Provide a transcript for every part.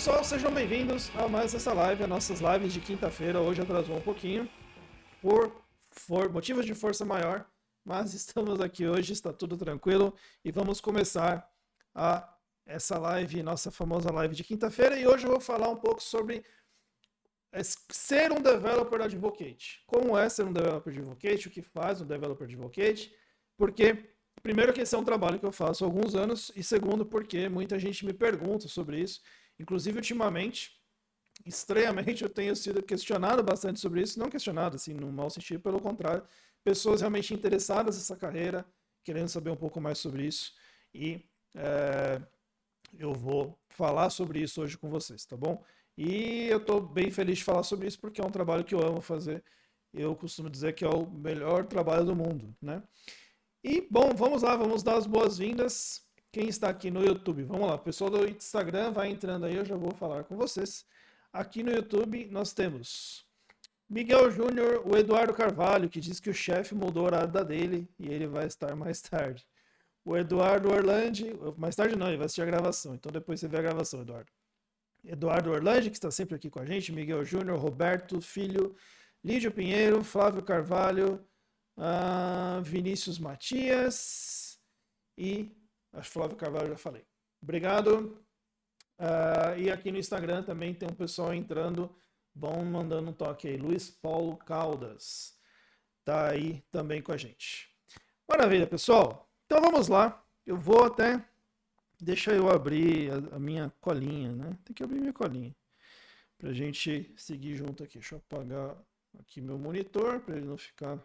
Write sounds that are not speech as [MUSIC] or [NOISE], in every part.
pessoal, sejam bem-vindos a mais essa live, as nossas lives de quinta-feira. Hoje atrasou um pouquinho por for, motivos de força maior, mas estamos aqui hoje, está tudo tranquilo e vamos começar a essa live, nossa famosa live de quinta-feira. E hoje eu vou falar um pouco sobre ser um developer advocate. Como é ser um developer advocate? O que faz um developer advocate? Porque primeiro que esse é um trabalho que eu faço há alguns anos e segundo porque muita gente me pergunta sobre isso Inclusive, ultimamente, estranhamente, eu tenho sido questionado bastante sobre isso. Não questionado, assim, no mau sentido, pelo contrário. Pessoas realmente interessadas nessa carreira, querendo saber um pouco mais sobre isso. E é, eu vou falar sobre isso hoje com vocês, tá bom? E eu estou bem feliz de falar sobre isso porque é um trabalho que eu amo fazer. Eu costumo dizer que é o melhor trabalho do mundo, né? E, bom, vamos lá, vamos dar as boas-vindas quem está aqui no YouTube, vamos lá, o pessoal do Instagram vai entrando aí, eu já vou falar com vocês. Aqui no YouTube nós temos Miguel Júnior, o Eduardo Carvalho, que diz que o chefe mudou a horário dele e ele vai estar mais [LAUGHS] tarde. O Eduardo Orlandi, mais tarde não, ele vai assistir a gravação, então depois você vê a gravação, Eduardo. Eduardo Orlandi, que está sempre aqui com a gente, Miguel Júnior, Roberto Filho, Lídio Pinheiro, Flávio Carvalho, uh, Vinícius Matias e Acho que Flávio Carvalho já falei. Obrigado. Uh, e aqui no Instagram também tem um pessoal entrando. Vão mandando um toque aí. Luiz Paulo Caldas. Tá aí também com a gente. Maravilha, pessoal. Então vamos lá. Eu vou até. Deixa eu abrir a, a minha colinha, né? Tem que abrir minha colinha. Pra gente seguir junto aqui. Deixa eu apagar aqui meu monitor para ele não ficar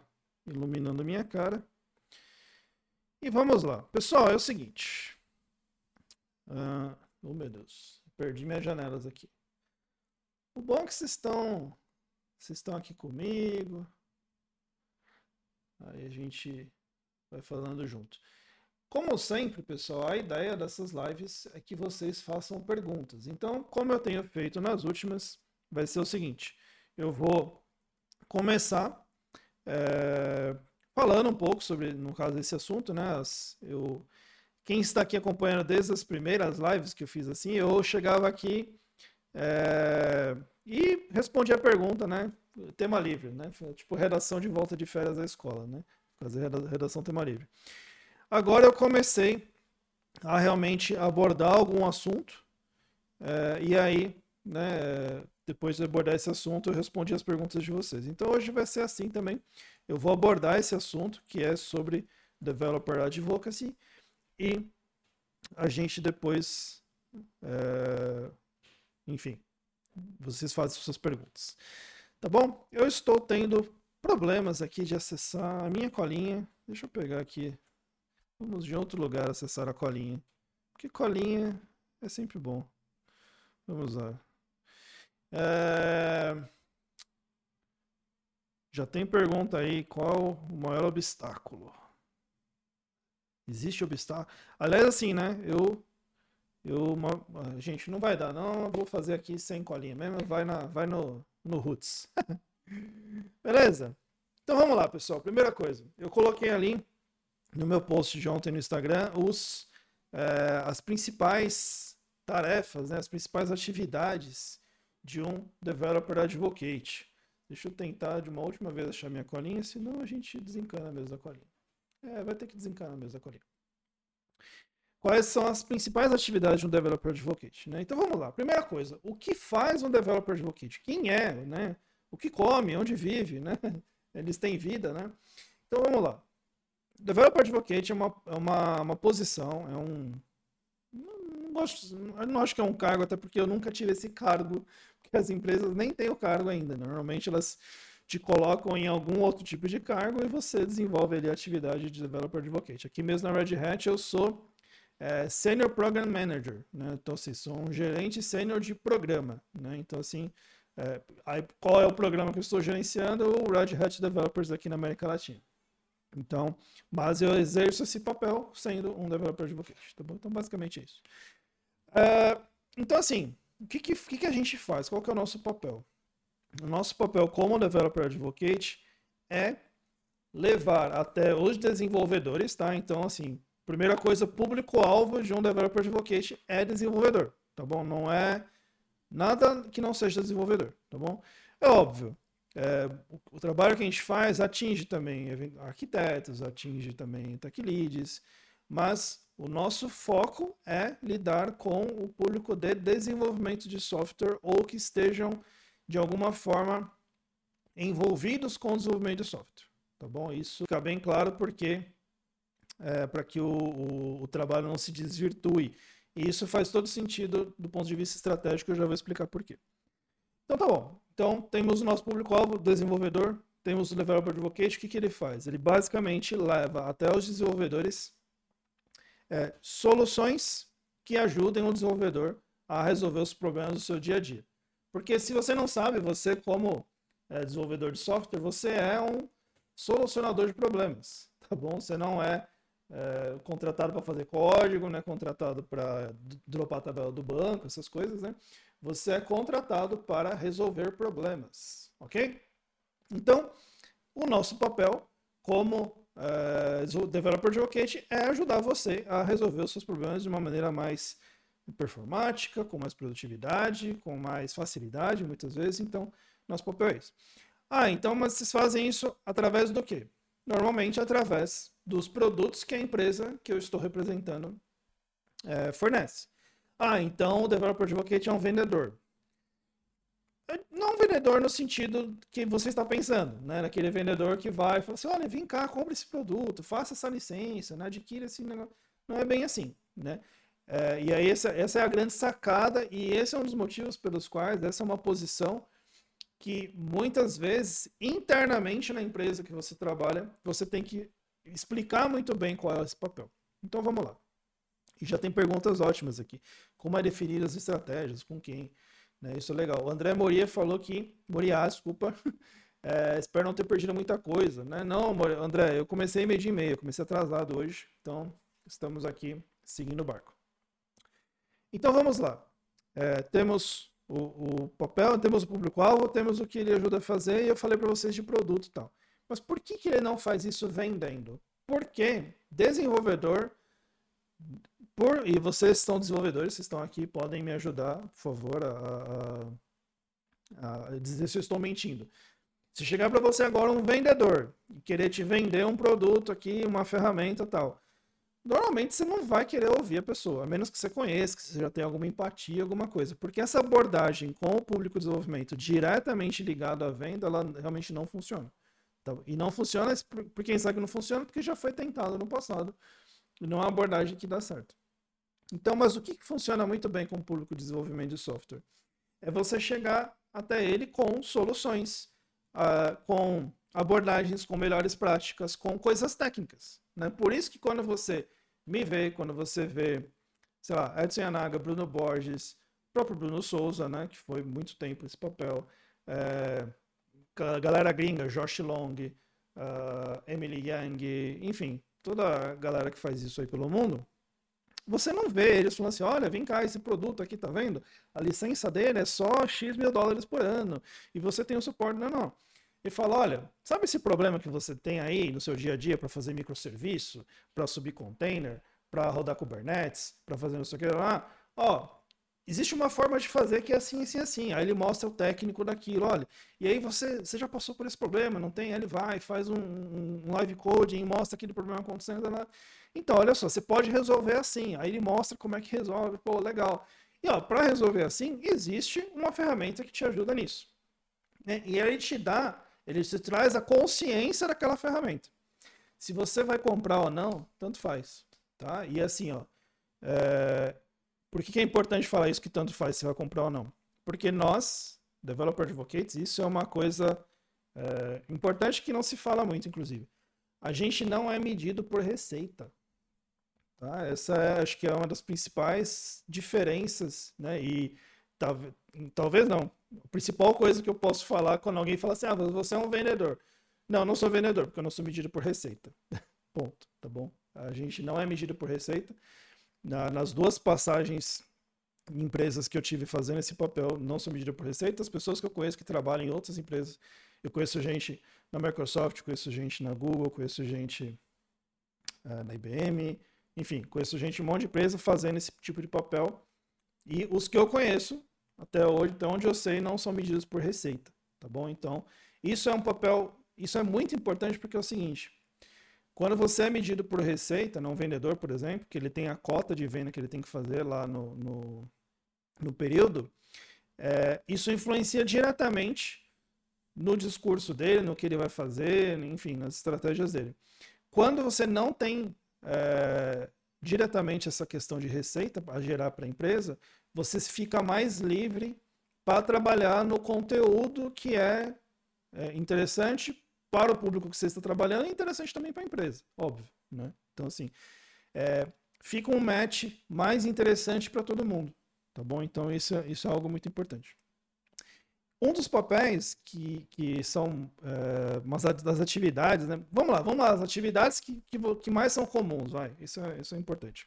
iluminando minha cara. E vamos lá. Pessoal, é o seguinte. Ah, oh, meu Deus. Perdi minhas janelas aqui. O bom é que vocês estão, vocês estão aqui comigo. Aí a gente vai falando junto. Como sempre, pessoal, a ideia dessas lives é que vocês façam perguntas. Então, como eu tenho feito nas últimas, vai ser o seguinte: eu vou começar é, falando um pouco sobre, no caso desse assunto, né? Eu, quem está aqui acompanhando desde as primeiras lives que eu fiz assim, eu chegava aqui é, e respondia a pergunta, né? Tema livre, né? Tipo redação de volta de férias da escola, né? Fazer redação tema livre. Agora eu comecei a realmente abordar algum assunto é, e aí, né? Depois de abordar esse assunto, eu respondi as perguntas de vocês. Então hoje vai ser assim também eu vou abordar esse assunto que é sobre Developer Advocacy e a gente depois, é, enfim, vocês fazem suas perguntas. Tá bom? Eu estou tendo problemas aqui de acessar a minha colinha. Deixa eu pegar aqui. Vamos de outro lugar acessar a colinha. Porque colinha é sempre bom. Vamos lá. É... Já tem pergunta aí, qual o maior obstáculo? Existe obstáculo? Aliás, assim, né? Eu, eu, gente, não vai dar, não. Vou fazer aqui sem colinha mesmo. Vai na, vai no, no roots. [LAUGHS] Beleza? Então vamos lá, pessoal. Primeira coisa, eu coloquei ali no meu post de ontem no Instagram os é, as principais tarefas, né, as principais atividades de um developer advocate. Deixa eu tentar de uma última vez achar minha colinha, senão a gente desencana mesmo a colinha. É, vai ter que desencanar mesmo a colinha. Quais são as principais atividades de um Developer Advocate? Né? Então vamos lá. Primeira coisa, o que faz um Developer Advocate? Quem é? Né? O que come? Onde vive? Né? [LAUGHS] Eles têm vida, né? Então vamos lá. Developer Advocate é uma, é uma, uma posição, é um. Não, gosto, não acho que é um cargo, até porque eu nunca tive esse cargo que as empresas nem têm o cargo ainda. Normalmente elas te colocam em algum outro tipo de cargo e você desenvolve ali a atividade de Developer Advocate. Aqui mesmo na Red Hat eu sou é, Senior Program Manager, né? Então, assim, sou um gerente sênior de programa, né? Então, assim, é, aí, qual é o programa que eu estou gerenciando? O Red Hat Developers aqui na América Latina. Então, mas eu exerço esse papel sendo um Developer Advocate, tá bom? Então, basicamente é isso. É, então, assim, o que, que, que, a gente faz? Qual que é o nosso papel? O nosso papel como Developer Advocate é levar até os desenvolvedores, tá? Então, assim, primeira coisa, público-alvo de um Developer Advocate é desenvolvedor, tá bom? Não é Nada que não seja desenvolvedor, tá bom? É óbvio, é, o, trabalho que a gente faz atinge também arquitetos, atinge também tech leads, mas o nosso foco é lidar com o público de desenvolvimento de software ou que estejam de alguma forma envolvidos com o desenvolvimento de software. Tá bom? Isso fica bem claro porque é, para que o, o, o, trabalho não se desvirtue. E isso faz todo sentido do ponto de vista estratégico, eu já vou explicar por quê. Então tá bom. Então temos o nosso público-alvo, desenvolvedor, temos o Developer Advocate, o que, que ele faz? Ele basicamente leva até os desenvolvedores é, soluções que ajudem o desenvolvedor a resolver os problemas do seu dia a dia. Porque se você não sabe, você como é, desenvolvedor de software, você é um solucionador de problemas, [LAUGHS] tá bom? Você não é, é contratado para fazer código, não é contratado para dropar a tabela do banco, essas coisas, né? Você é contratado para resolver problemas, ok? Então, o nosso papel como uh, o Developer Advocate é ajudar você a resolver os seus problemas de uma maneira mais performática, com mais produtividade, com mais facilidade, muitas vezes. Então, nosso papel é. Ah, então, mas vocês fazem isso através do quê? Normalmente através dos produtos que a empresa que eu estou representando é, fornece. Ah, então o Developer Advocate é um vendedor. Não vendedor no sentido que você está pensando, né? Naquele vendedor que vai e fala assim, olha, vem cá, compre esse produto, faça essa licença, né? adquira esse negócio. Não é bem assim, né? É, e aí essa, essa é a grande sacada e esse é um dos motivos pelos quais essa é uma posição que muitas vezes internamente na empresa que você trabalha você tem que explicar muito bem qual é esse papel. Então vamos lá. E já tem perguntas ótimas aqui. Como é definir as estratégias? Com quem? Né? Isso é legal. O André Moria falou que. Moria, desculpa. [LAUGHS] É, espero não ter perdido muita coisa. Né? Não, André, eu comecei meio dia e meio, comecei atrasado hoje. Então, estamos aqui seguindo o barco. Então vamos lá. É, temos o, o, papel, temos o público-alvo, temos o que ele ajuda a fazer, e eu falei para vocês de produto e tal. Mas por que, que ele não faz isso vendendo? Porque desenvolvedor por, e vocês são desenvolvedores, vocês estão aqui, podem me ajudar, por favor, a, a, a dizer se eu estou mentindo. Se chegar para você agora um vendedor e querer te vender um produto aqui, uma ferramenta tal, normalmente você não vai querer ouvir a pessoa, a menos que você conheça, que você já tenha alguma empatia, alguma coisa. Porque essa abordagem com o público de desenvolvimento diretamente ligado à venda, ela realmente não funciona. Então, e não funciona, por quem sabe que não funciona, porque já foi tentado no passado. E não é uma abordagem que dá certo. Então, mas o que funciona muito bem com o público de desenvolvimento de software? É você chegar até ele com soluções, uh, com abordagens, com melhores práticas, com coisas técnicas. Né? Por isso que quando você me vê, quando você vê, sei lá, Edson Yanaga, Bruno Borges, próprio Bruno Souza, né, que foi muito tempo esse papel, é, galera gringa, Josh Long, uh, Emily Yang, enfim, toda a galera que faz isso aí pelo mundo, você não vê eles falando assim, olha, vem cá, esse produto aqui, tá vendo? A licença dele é só X mil dólares por ano. E você tem o suporte, não, não. E fala, olha, sabe esse problema que você tem aí no seu dia a dia para fazer microserviço, para subir container, para rodar Kubernetes, para fazer não sei o que lá? Ó, existe uma forma de fazer que é assim, assim, assim. Aí ele mostra o técnico daquilo, olha. E aí você, você já passou por esse problema, não tem? Aí ele vai, faz um, um live coding, mostra aquele problema acontecendo lá. Então, olha só, você pode resolver assim. Aí ele mostra como é que resolve. Pô, legal. E ó, para resolver assim, existe uma ferramenta que te ajuda nisso. Né? E ele te dá, ele te traz a consciência daquela ferramenta. Se você vai comprar ou não, tanto faz. Tá? E assim, ó. É... Por que, que é importante falar isso que tanto faz se vai comprar ou não? Porque nós, Developer Advocates, isso é uma coisa é, importante que não se fala muito, inclusive. A gente não é medido por receita. Tá? Essa é, acho que é uma das principais diferenças, né? E talvez, talvez não. A principal coisa que eu posso falar quando alguém fala assim, ah, você é um vendedor. Não, eu não sou vendedor, porque eu não sou medido por receita. [LAUGHS] Ponto, tá bom? A gente não é medido por receita. Na, nas duas passagens em empresas que eu tive fazendo esse papel, não sou medido por receita. As pessoas que eu conheço que trabalham em outras empresas, eu conheço gente na Microsoft, conheço gente na Google, conheço gente uh, na IBM, enfim, conheço gente, um monte de empresa fazendo esse tipo de papel. E os que eu conheço até hoje, até onde eu sei, não são medidos por receita, tá bom? Então, isso é um papel, isso é muito importante porque é o seguinte, quando você é medido por receita, não vendedor, por exemplo, que ele tem a cota de venda que ele tem que fazer lá no, no, no período, é, isso influencia diretamente no discurso dele, no que ele vai fazer, enfim, nas estratégias dele. Quando você não tem é, diretamente essa questão de receita a gerar para a empresa, você fica mais livre para trabalhar no conteúdo que é, é, interessante para o público que você está trabalhando e interessante também para a empresa, óbvio. Né? Então, assim, é, fica um match mais interessante para todo mundo, tá bom? Então, isso, é, isso é algo muito importante. Um dos papéis que, que são é, umas das atividades, né? Vamos lá, vamos lá, as atividades que, que, que mais são comuns, vai. Isso é, isso é importante.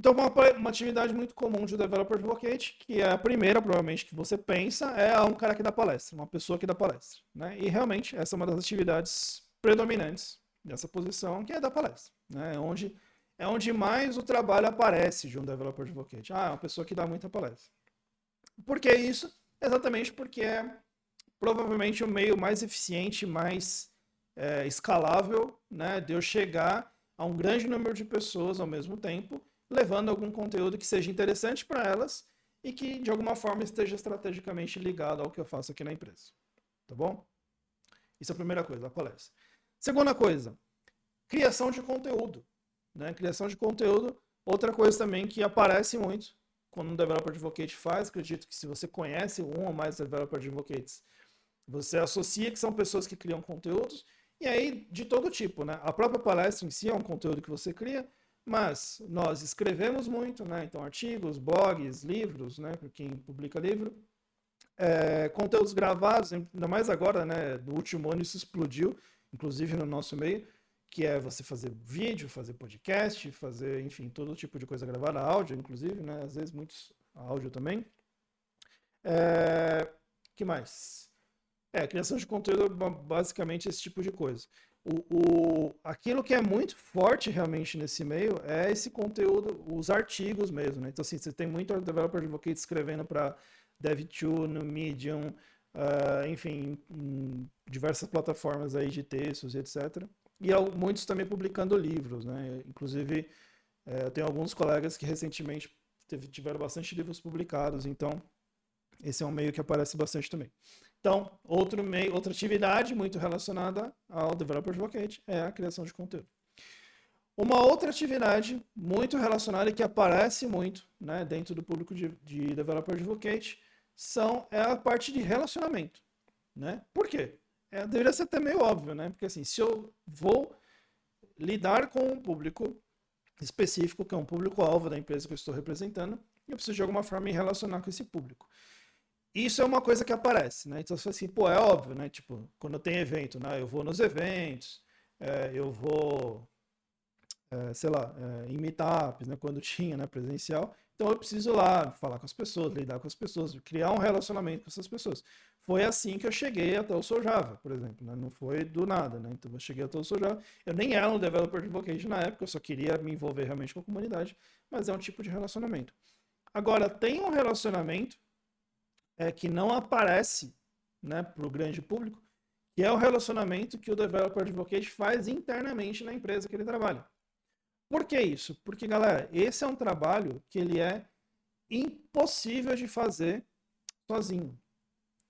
Então, uma, uma atividade muito comum de Developer Advocate, que é a primeira, provavelmente, que você pensa, é um cara que dá palestra, uma pessoa que dá palestra. Né? E realmente, essa é uma das atividades predominantes dessa posição, que é dar palestra. Né? É, onde, é onde mais o trabalho aparece de um Developer Advocate. Ah, é uma pessoa que dá muita palestra. Por que isso? Exatamente porque é provavelmente o meio mais eficiente, mais é, escalável né, de eu chegar a um grande número de pessoas ao mesmo tempo levando algum conteúdo que seja interessante para elas e que de alguma forma esteja estrategicamente ligado ao que eu faço aqui na empresa. Tá bom? Isso é a primeira coisa, a palestra. Segunda coisa, criação de conteúdo. Né? Criação de conteúdo, outra coisa também que aparece muito quando um developer advocate faz, acredito que se você conhece um ou mais developer advocates, você associa que são pessoas que criam conteúdos, e aí de todo tipo, né? A própria palestra em si é um conteúdo que você cria, mas nós escrevemos muito, né? Então, artigos, blogs, livros, né? Para quem publica livro. É, conteúdos gravados, ainda mais agora, né? No último ano isso explodiu, inclusive no nosso meio, que é você fazer vídeo, fazer podcast, fazer, enfim, todo tipo de coisa gravada, áudio, inclusive, né? Às vezes muitos áudio também. É, que mais? É, criação de conteúdo, basicamente esse tipo de coisa o, o, aquilo que é muito forte realmente nesse meio é esse conteúdo, os artigos mesmo, né? Então, assim, você tem muito developer advocate escrevendo para Dev2, no Medium, uh, enfim, em diversas plataformas aí de textos e etc. E muitos também publicando livros, né? Inclusive, é, eu tenho alguns colegas que recentemente teve, tiveram bastante livros publicados, então esse é um meio que aparece bastante também. Então, outro meio, outra atividade muito relacionada ao Developer Advocate é a criação de conteúdo. Uma outra atividade muito relacionada e que aparece muito né, dentro do público de, de Developer Advocate são, é a parte de relacionamento. Né? Por quê? É, deveria ser até meio óbvio, né? Porque assim, se eu vou lidar com um público específico, que é um público-alvo da empresa que eu estou representando, eu preciso de alguma forma me relacionar com esse público isso é uma coisa que aparece, né? Então, assim, pô, é óbvio, né? Tipo, quando tem evento, né? Eu vou nos eventos, é, eu vou, é, sei lá, é, em meetups, né? Quando tinha, né? Presencial. Então, eu preciso lá falar com as pessoas, lidar com as pessoas, criar um relacionamento com essas pessoas. Foi assim que eu cheguei até o Sojava, por exemplo, né? Não foi do nada, né? Então, eu cheguei até o Sojava. Eu nem era um developer advocate na época, eu só queria me envolver realmente com a comunidade, mas é um tipo de relacionamento. Agora, tem um relacionamento é, que não aparece né, para o grande público, que é o relacionamento que o developer advocate faz internamente na empresa que ele trabalha. Por que isso? Porque, galera, esse é um trabalho que ele é impossível de fazer sozinho,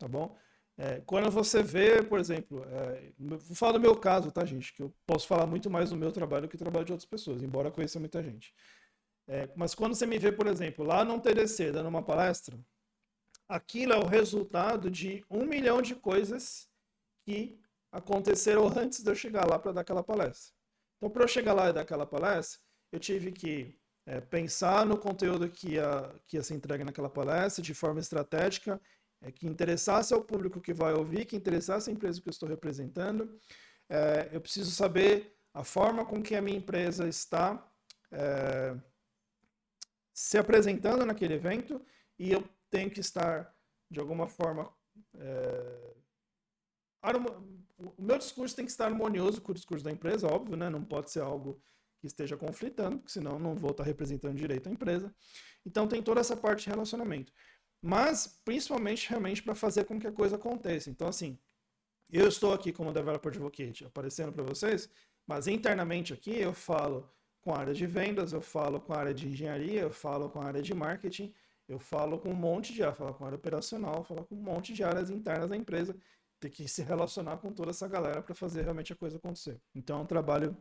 tá bom? É, quando você vê, por exemplo, é, vou falar do meu caso, tá, gente? Que eu posso falar muito mais do meu trabalho do que do trabalho de outras pessoas, embora conheça muita gente. É, mas quando você me vê, por exemplo, lá no TDC, dando uma palestra, aquilo é o resultado de um milhão de coisas que aconteceram antes de eu chegar lá para dar aquela palestra. Então, para eu chegar lá e dar aquela palestra, eu tive que é, pensar no conteúdo que ia, que ia ser entregue naquela palestra de forma estratégica, é, que interessasse ao público que vai ouvir, que interessasse a empresa que eu estou representando. É, eu preciso saber a forma com que a minha empresa está é, se apresentando naquele evento e eu tem que estar, de alguma forma, é... o meu discurso tem que estar harmonioso com o discurso da empresa, óbvio, né? Não pode ser algo que esteja conflitando, porque senão não vou estar representando direito a empresa. Então tem toda essa parte de relacionamento. Mas principalmente realmente para fazer com que a coisa aconteça. Então, assim, eu estou aqui como Developer Advocate aparecendo para vocês, mas internamente aqui eu falo com a área de vendas, eu falo com a área de engenharia, eu falo com a área de marketing, eu falo com um monte de área, falo com a área operacional, falo com um monte de áreas internas da empresa, tem que se relacionar com toda essa galera para fazer realmente a coisa acontecer. Então é um trabalho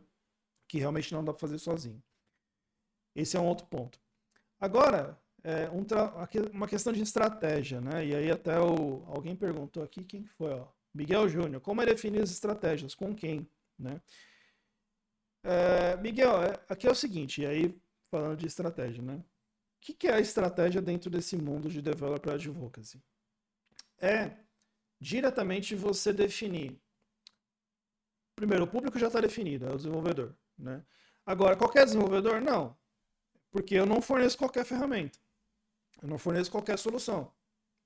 que realmente não dá para fazer sozinho. Esse é um outro ponto. Agora, é um uma questão de estratégia, né? E aí até o... alguém perguntou aqui, quem foi? Ó? Miguel Júnior, como é definir as estratégias? Com quem? Né? É, Miguel, é, aqui é o seguinte, e aí falando de estratégia, né? O que, que é a estratégia dentro desse mundo de developer advocacy? É diretamente você definir. Primeiro, o público já está definido, é o desenvolvedor. Né? Agora, qualquer desenvolvedor? Não. Porque eu não forneço qualquer ferramenta. Eu não forneço qualquer solução.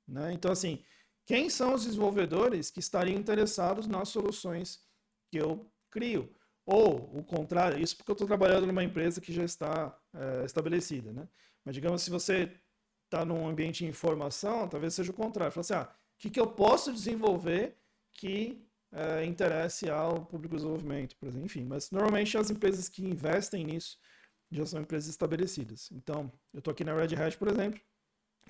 Né? Então, assim, quem são os desenvolvedores que estariam interessados nas soluções que eu crio? Ou o contrário, isso porque eu estou trabalhando numa empresa que já está é, estabelecida, né? Mas digamos, se você está num ambiente de informação, talvez seja o contrário. Fala assim, ah, o que, que eu posso desenvolver que é, interesse ao público desenvolvimento, por exemplo. Enfim, mas normalmente as empresas que investem nisso já são empresas estabelecidas. Então, eu estou aqui na Red Hat, por exemplo,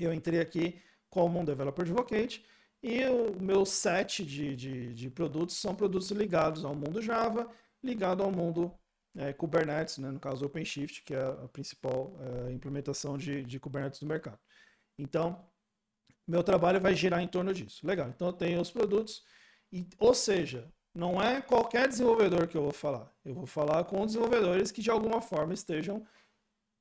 eu entrei aqui como um Developer Advocate, e o meu set de, de, de produtos são produtos ligados ao mundo Java, ligado ao mundo é, Kubernetes, né, no caso OpenShift, que é a principal é, implementação de, de Kubernetes no mercado. Então, meu trabalho vai girar em torno disso. Legal, então eu tenho os produtos, e, ou seja, não é qualquer desenvolvedor que eu vou falar. Eu vou falar com desenvolvedores que de alguma forma estejam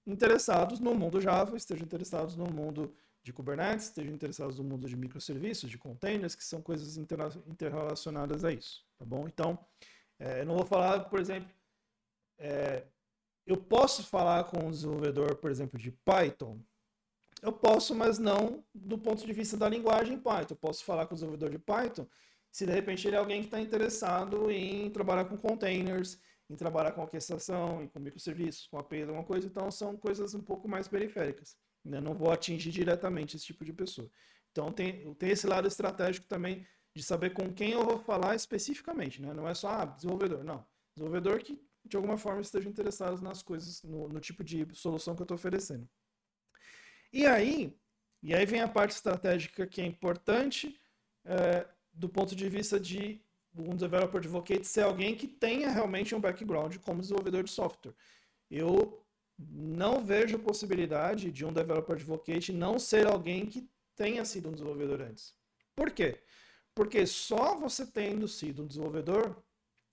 interessados no mundo Java, estejam interessados no mundo de Kubernetes, estejam interessados no mundo de microserviços, de containers, que são coisas interrelacionadas a isso, tá bom? Então, é, eu não vou falar, por exemplo, é, eu posso falar com um desenvolvedor, por exemplo, de Python? Eu posso, mas não do ponto de vista da linguagem Python. Eu posso falar com o desenvolvedor de Python se de repente ele é alguém que está interessado em trabalhar com containers, em trabalhar com orquestração, com microserviços, com APIs, alguma coisa. Então, são coisas um pouco mais periféricas. Né? Não vou atingir diretamente esse tipo de pessoa. Então tem, tem esse lado estratégico também de saber com quem eu vou falar especificamente, né? Não é só ah, desenvolvedor, não. Desenvolvedor que de alguma forma esteja interessado nas coisas, no, no tipo de solução que eu estou oferecendo. E aí, e aí vem a parte estratégica que é importante é, do ponto de vista de um developer advocate ser alguém que tenha realmente um background como desenvolvedor de software. Eu não vejo possibilidade de um developer advocate não ser alguém que tenha sido um desenvolvedor antes. Por quê? Porque só você tendo sido um desenvolvedor,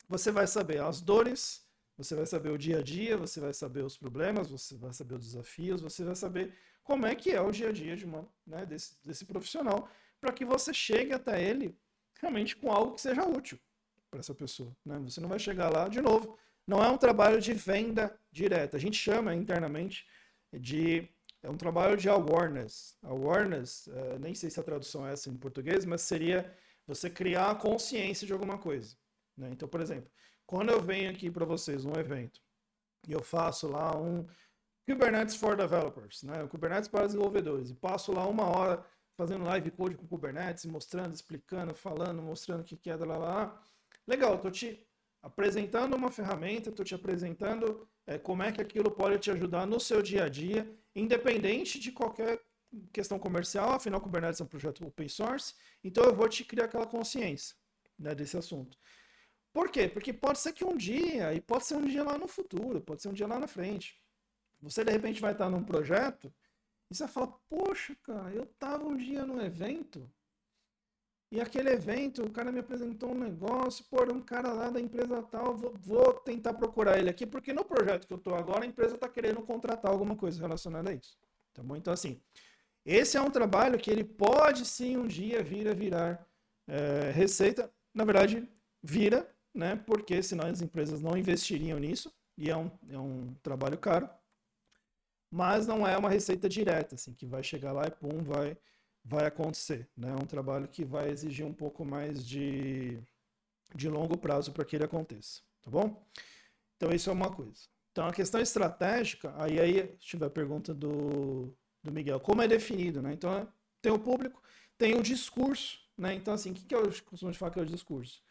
você vai saber as dores, você vai saber o dia a dia, você vai saber os problemas, você vai saber os desafios, você vai saber como é que é o dia a dia de uma, né, desse, desse profissional, para que você chegue até ele realmente com algo que seja útil para essa pessoa. Né? Você não vai chegar lá, de novo, não é um trabalho de venda direta. A gente chama internamente de. É um trabalho de awareness. Awareness, é, nem sei se a tradução é essa em português, mas seria você criar a consciência de alguma coisa. Né? Então, por exemplo, quando eu venho aqui para vocês num evento e eu faço lá um Kubernetes for Developers, né? Kubernetes para desenvolvedores, e passo lá uma hora fazendo live code com Kubernetes, mostrando, explicando, falando, mostrando o que é, lá, lá, lá. Legal, estou te apresentando uma ferramenta, estou te apresentando é, como é que aquilo pode te ajudar no seu dia a dia, independente de qualquer questão comercial, afinal Kubernetes é um projeto open source, então eu vou te criar aquela consciência né, desse assunto. Por quê? Porque pode ser que um dia, e pode ser um dia lá no futuro, pode ser um dia lá na frente, você de repente vai estar num projeto e você vai falar, poxa, cara, eu estava um dia num evento e aquele evento, o cara me apresentou um negócio, pô, um cara lá da empresa tal, vou, vou tentar procurar ele aqui, porque no projeto que eu estou agora, a empresa está querendo contratar alguma coisa relacionada a isso. Tá bom? Então, assim, esse é um trabalho que ele pode sim um dia vir a virar é, receita. Na verdade, vira, né? Porque senão as empresas não investiriam nisso, e é um, é um trabalho caro. Mas não é uma receita direta, assim, que vai chegar lá e pum, vai vai acontecer. Né? É um trabalho que vai exigir um pouco mais de, de longo prazo para que ele aconteça. Tá bom? Então, isso é uma coisa. Então, a questão estratégica, aí, aí tiver a pergunta do, do Miguel, como é definido? Né? Então, tem o público, tem o discurso, né? Então, assim, o que, que eu costumo falar que é o discurso?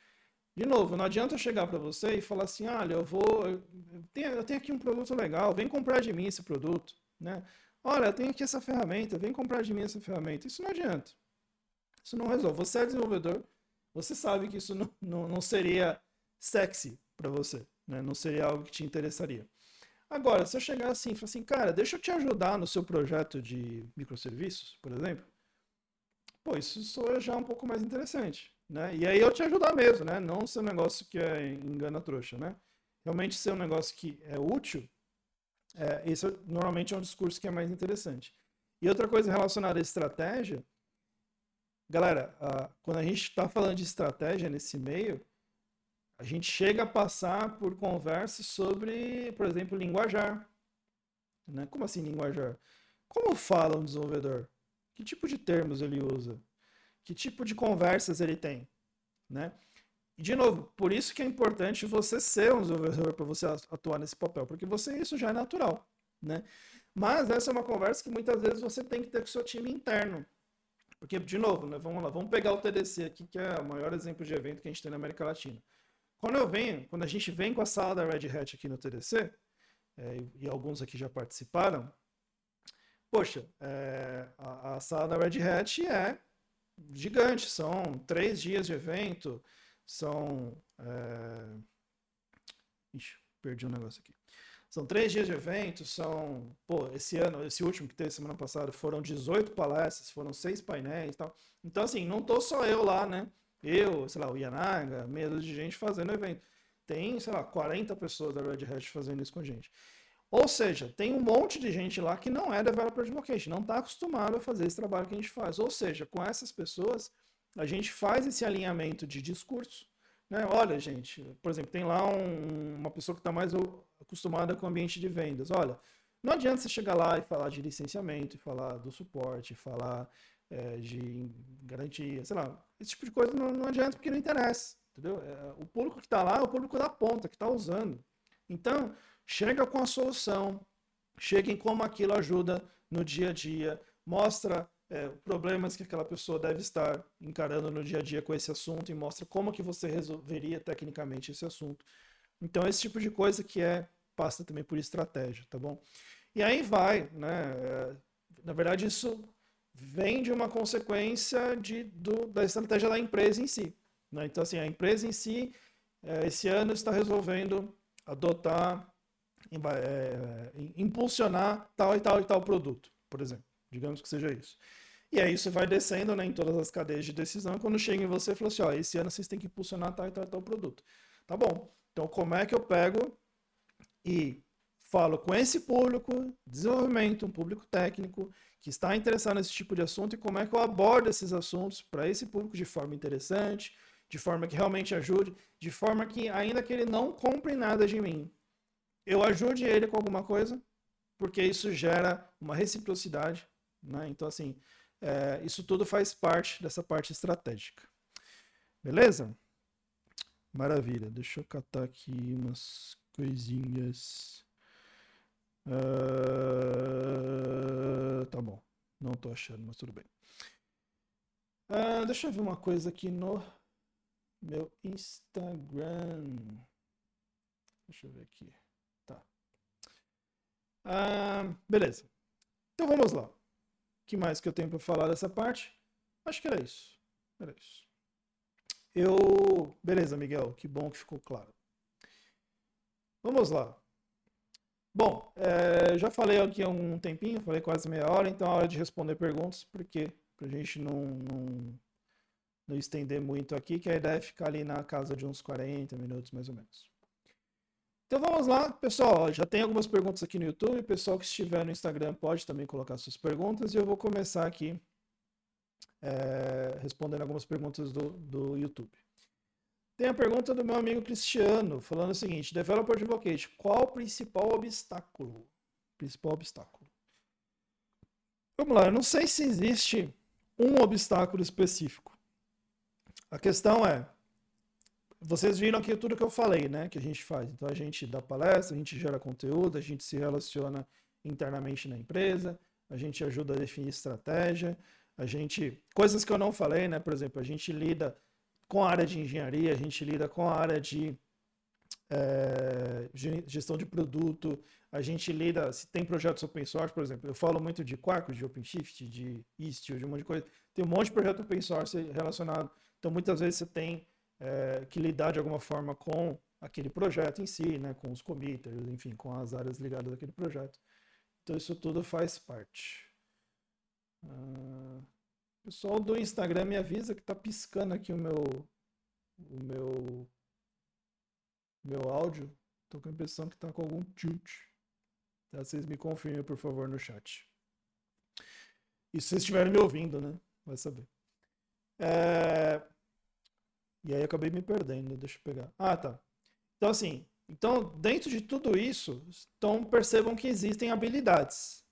De novo, não adianta eu chegar para você e falar assim, olha, eu vou, eu tenho, eu tenho aqui um produto legal, vem comprar de mim esse produto, né? Olha, eu tenho aqui essa ferramenta, vem comprar de mim essa ferramenta. Isso não adianta. Isso não resolve. Você é desenvolvedor, você sabe que isso não, não, não seria sexy para você, né? Não seria algo que te interessaria. Agora, se eu chegar assim e falar assim, cara, deixa eu te ajudar no seu projeto de microserviços, por exemplo, pô, isso sou já um pouco mais interessante, né? E aí eu te ajudar mesmo, né? Não ser um negócio que é engana trouxa, né? Realmente ser um negócio que é útil, é, esse normalmente é um discurso que é mais interessante. E outra coisa relacionada à estratégia, galera, quando a gente está falando de estratégia nesse meio, a gente chega a passar por conversas sobre, por exemplo, linguajar. Né? Como assim linguajar? Como fala um desenvolvedor? Que tipo de termos ele usa? Que tipo de conversas ele tem? Né? De novo, por isso que é importante você ser um desenvolvedor para você atuar nesse papel, porque você isso já é natural. Né? Mas essa é uma conversa que muitas vezes você tem que ter com o seu time interno. Porque, de novo, né, vamos lá, vamos pegar o TDC aqui, que é o maior exemplo de evento que a gente tem na América Latina. Quando eu venho, quando a gente vem com a sala da Red Hat aqui no TDC, é, e, e, alguns aqui já participaram, poxa, é, a, a, sala da Red Hat é gigante, são três dias de evento, são. É... Ixi, perdi um negócio aqui. São três dias de evento, são. Pô, esse ano, esse último que teve semana passada, foram 18 palestras, foram seis painéis e tal. Então, assim, não tô só eu lá, né? Eu, sei lá, o Yanaga, meia de gente fazendo evento. Tem, sei lá, 40 pessoas da Red Hat fazendo isso com a gente. Ou seja, tem um monte de gente lá que não é developer advocate, não está acostumado a fazer esse trabalho que a gente faz. Ou seja, com essas pessoas, a gente faz esse alinhamento de discurso. Né? Olha, gente, por exemplo, tem lá um, uma pessoa que está mais acostumada com o ambiente de vendas. Olha, não adianta você chegar lá e falar de licenciamento, e falar do suporte, falar é, de garantia, sei lá. Esse tipo de coisa não, não adianta porque não interessa, entendeu? É, o público que está lá é o público da ponta, que está usando. Então, chega com a solução, chega em como aquilo ajuda no dia a dia, mostra é, problemas que aquela pessoa deve estar encarando no dia a dia com esse assunto e mostra como que você resolveria tecnicamente esse assunto. Então, esse tipo de coisa que é passa também por estratégia, tá bom? E aí vai, né? É, na verdade, isso vem de uma consequência de, do, da estratégia da empresa em si. Né? Então, assim, a empresa em si, é, esse ano está resolvendo adotar, é, impulsionar tal e tal e tal produto, por exemplo. Digamos que seja isso. E aí isso vai descendo né, em todas as cadeias de decisão. Quando chega em você, fala assim: ó, esse ano vocês têm que impulsionar tal e tal e tal produto. Tá bom. Então, como é que eu pego e falo com esse público, desenvolvimento, um público técnico, que está interessado nesse tipo de assunto e como é que eu abordo esses assuntos para esse público de forma interessante, de forma que realmente ajude, de forma que, ainda que ele não compre nada de mim, eu ajude ele com alguma coisa, porque isso gera uma reciprocidade. Né? Então, assim, é, isso tudo faz parte dessa parte estratégica. Beleza? Maravilha. Deixa eu catar aqui umas coisinhas. Uh, tá bom. Não tô achando, mas tudo bem. Uh, deixa eu ver uma coisa aqui no meu Instagram. Deixa eu ver aqui. Uh, beleza. Então vamos lá. O que mais que eu tenho para falar dessa parte? Acho que era isso. Era isso. Eu. Beleza, Miguel. Que bom que ficou claro. Vamos lá. Bom, é, já falei aqui há um tempinho, falei quase meia hora, então é hora de responder perguntas, porque para a gente não, não, não, estender muito aqui, que a ideia é ficar ali na casa de uns 40 minutos mais ou menos. Então vamos lá, pessoal. Já tem algumas perguntas aqui no YouTube. Pessoal que estiver no Instagram pode também colocar suas perguntas e eu vou começar aqui é, respondendo algumas perguntas do, do YouTube. Tem a pergunta do meu amigo Cristiano, falando o seguinte: Developer Advocate, qual o principal obstáculo? Principal obstáculo. Vamos lá, eu não sei se existe um obstáculo específico. A questão é, vocês viram aqui tudo que eu falei, né? Que a gente faz. Então a gente dá palestra, a gente gera conteúdo, a gente se relaciona internamente na empresa, a gente ajuda a definir estratégia, A gente, coisas que eu não falei, né? Por exemplo, a gente lida com a área de engenharia, a gente lida com a área de é, gestão de produto, a gente lida, se tem projetos open source, por exemplo, eu falo muito de Quarkus, de OpenShift, de Istio, de um monte de coisa, tem um monte de projeto open source relacionado, então muitas vezes você tem é, que lidar de alguma forma com aquele projeto em si, né, com os committers, enfim, com as áreas ligadas àquele projeto. Então isso tudo faz parte. Uh, pessoal do Instagram me avisa que está piscando aqui o meu o meu meu áudio. Tô com a impressão que está com algum tilt. Tá? Vocês me confirmem, por favor, no chat. E se vocês estiverem me ouvindo, né? Vai saber. É... E aí acabei me perdendo. Deixa eu pegar. Ah, tá. Então, assim, então, dentro de tudo isso, então percebam que existem habilidades.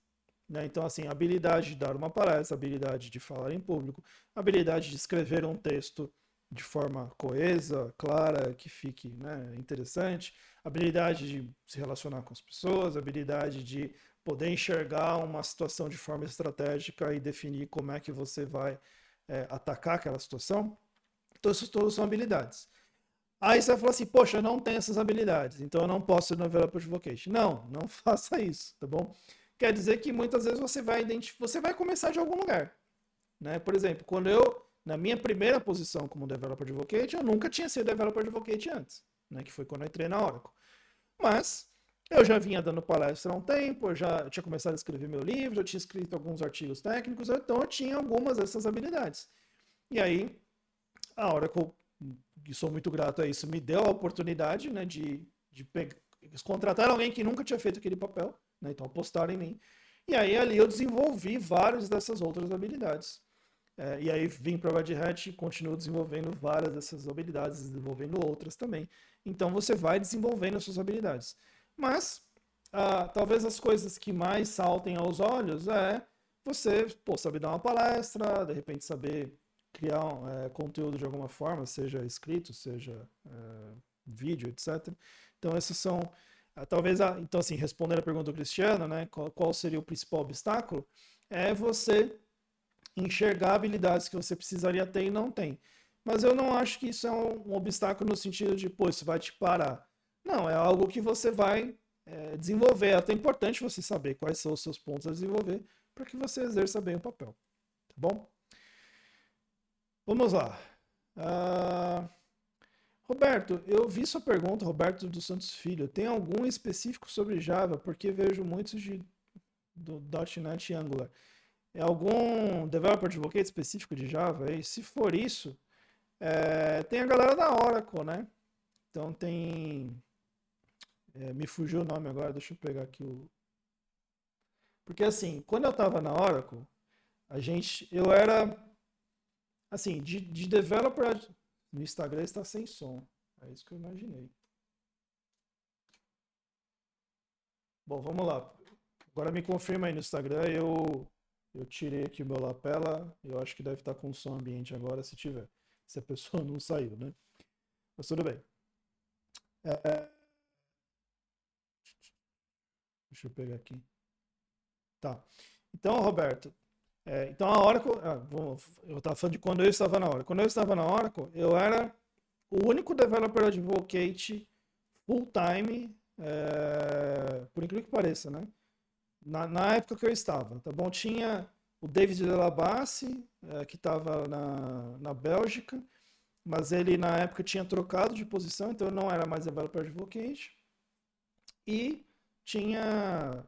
Né? Então, assim, habilidade de dar uma palestra, habilidade de falar em público, habilidade de escrever um texto de forma coesa, clara, que fique né, interessante, habilidade de se relacionar com as pessoas, habilidade de poder enxergar uma situação de forma estratégica e definir como é que você vai é, atacar aquela situação. Então, todos são habilidades. Aí você vai falar assim, poxa, eu não tenho essas habilidades, então eu não posso ser developer advocate. Não, não [LAUGHS] faça isso, tá bom? Quer dizer que muitas vezes você vai você vai começar de algum lugar. Né? Por exemplo, quando eu, na minha primeira posição como developer advocate, eu nunca tinha sido developer advocate antes, né? que foi quando eu entrei na Oracle. Mas eu já vinha dando palestra há um tempo, eu já tinha começado a escrever meu livro, eu tinha escrito alguns artigos técnicos, então eu tinha algumas dessas habilidades. E aí, a Oracle e sou muito grato a isso, me deu a oportunidade né, de, de pegar, contratar alguém que nunca tinha feito aquele papel, né, então apostaram em mim. E aí ali eu desenvolvi várias dessas outras habilidades. É, e aí vim para Red Hat e continuo desenvolvendo várias dessas habilidades, desenvolvendo outras também. Então você vai desenvolvendo as suas habilidades. Mas ah, talvez as coisas que mais saltem aos olhos é você pô, saber dar uma palestra, de repente saber criar é, conteúdo de alguma forma, seja escrito, seja é, vídeo, etc. Então, esses são. Ah, talvez, a, então, assim, respondendo a pergunta do Cristiano, né, qual, qual seria o principal obstáculo? É você enxergar habilidades que você precisaria ter e não tem. Mas eu não acho que isso é um, um obstáculo no sentido de, pô, isso vai te parar. Não, é algo que você vai é, desenvolver. É até importante você saber quais são os seus pontos a desenvolver para que você exerça bem o papel. Tá bom? Vamos lá. Uh, Roberto, eu vi sua pergunta, Roberto dos Santos Filho. Tem algum específico sobre Java? Porque vejo muitos de do .NET e Angular. É algum developer advocate específico de Java? E se for isso, é, tem a galera da Oracle, né? Então tem. É, me fugiu o nome agora, deixa eu pegar aqui o. Porque assim, quando eu estava na Oracle, a gente, eu era Assim, de, de developer no Instagram está sem som. É isso que eu imaginei. Bom, vamos lá. Agora me confirma aí no Instagram. Eu, eu tirei aqui o meu lapela. Eu acho que deve estar com som ambiente agora, se tiver. Se a pessoa [LAUGHS] não saiu, né? Mas tudo bem. É, é... Deixa eu pegar aqui. Tá. Então, Roberto, é, então a Oracle, ah, eu estava falando de quando eu estava na Oracle. Quando eu estava na Oracle, eu era o único developer advocate full time, é, por incrível que pareça, né? Na, na, época que eu estava, tá bom? Tinha o David Delabassi, é, que estava na, na Bélgica, mas ele na época tinha trocado de posição, então não era mais developer advocate. E tinha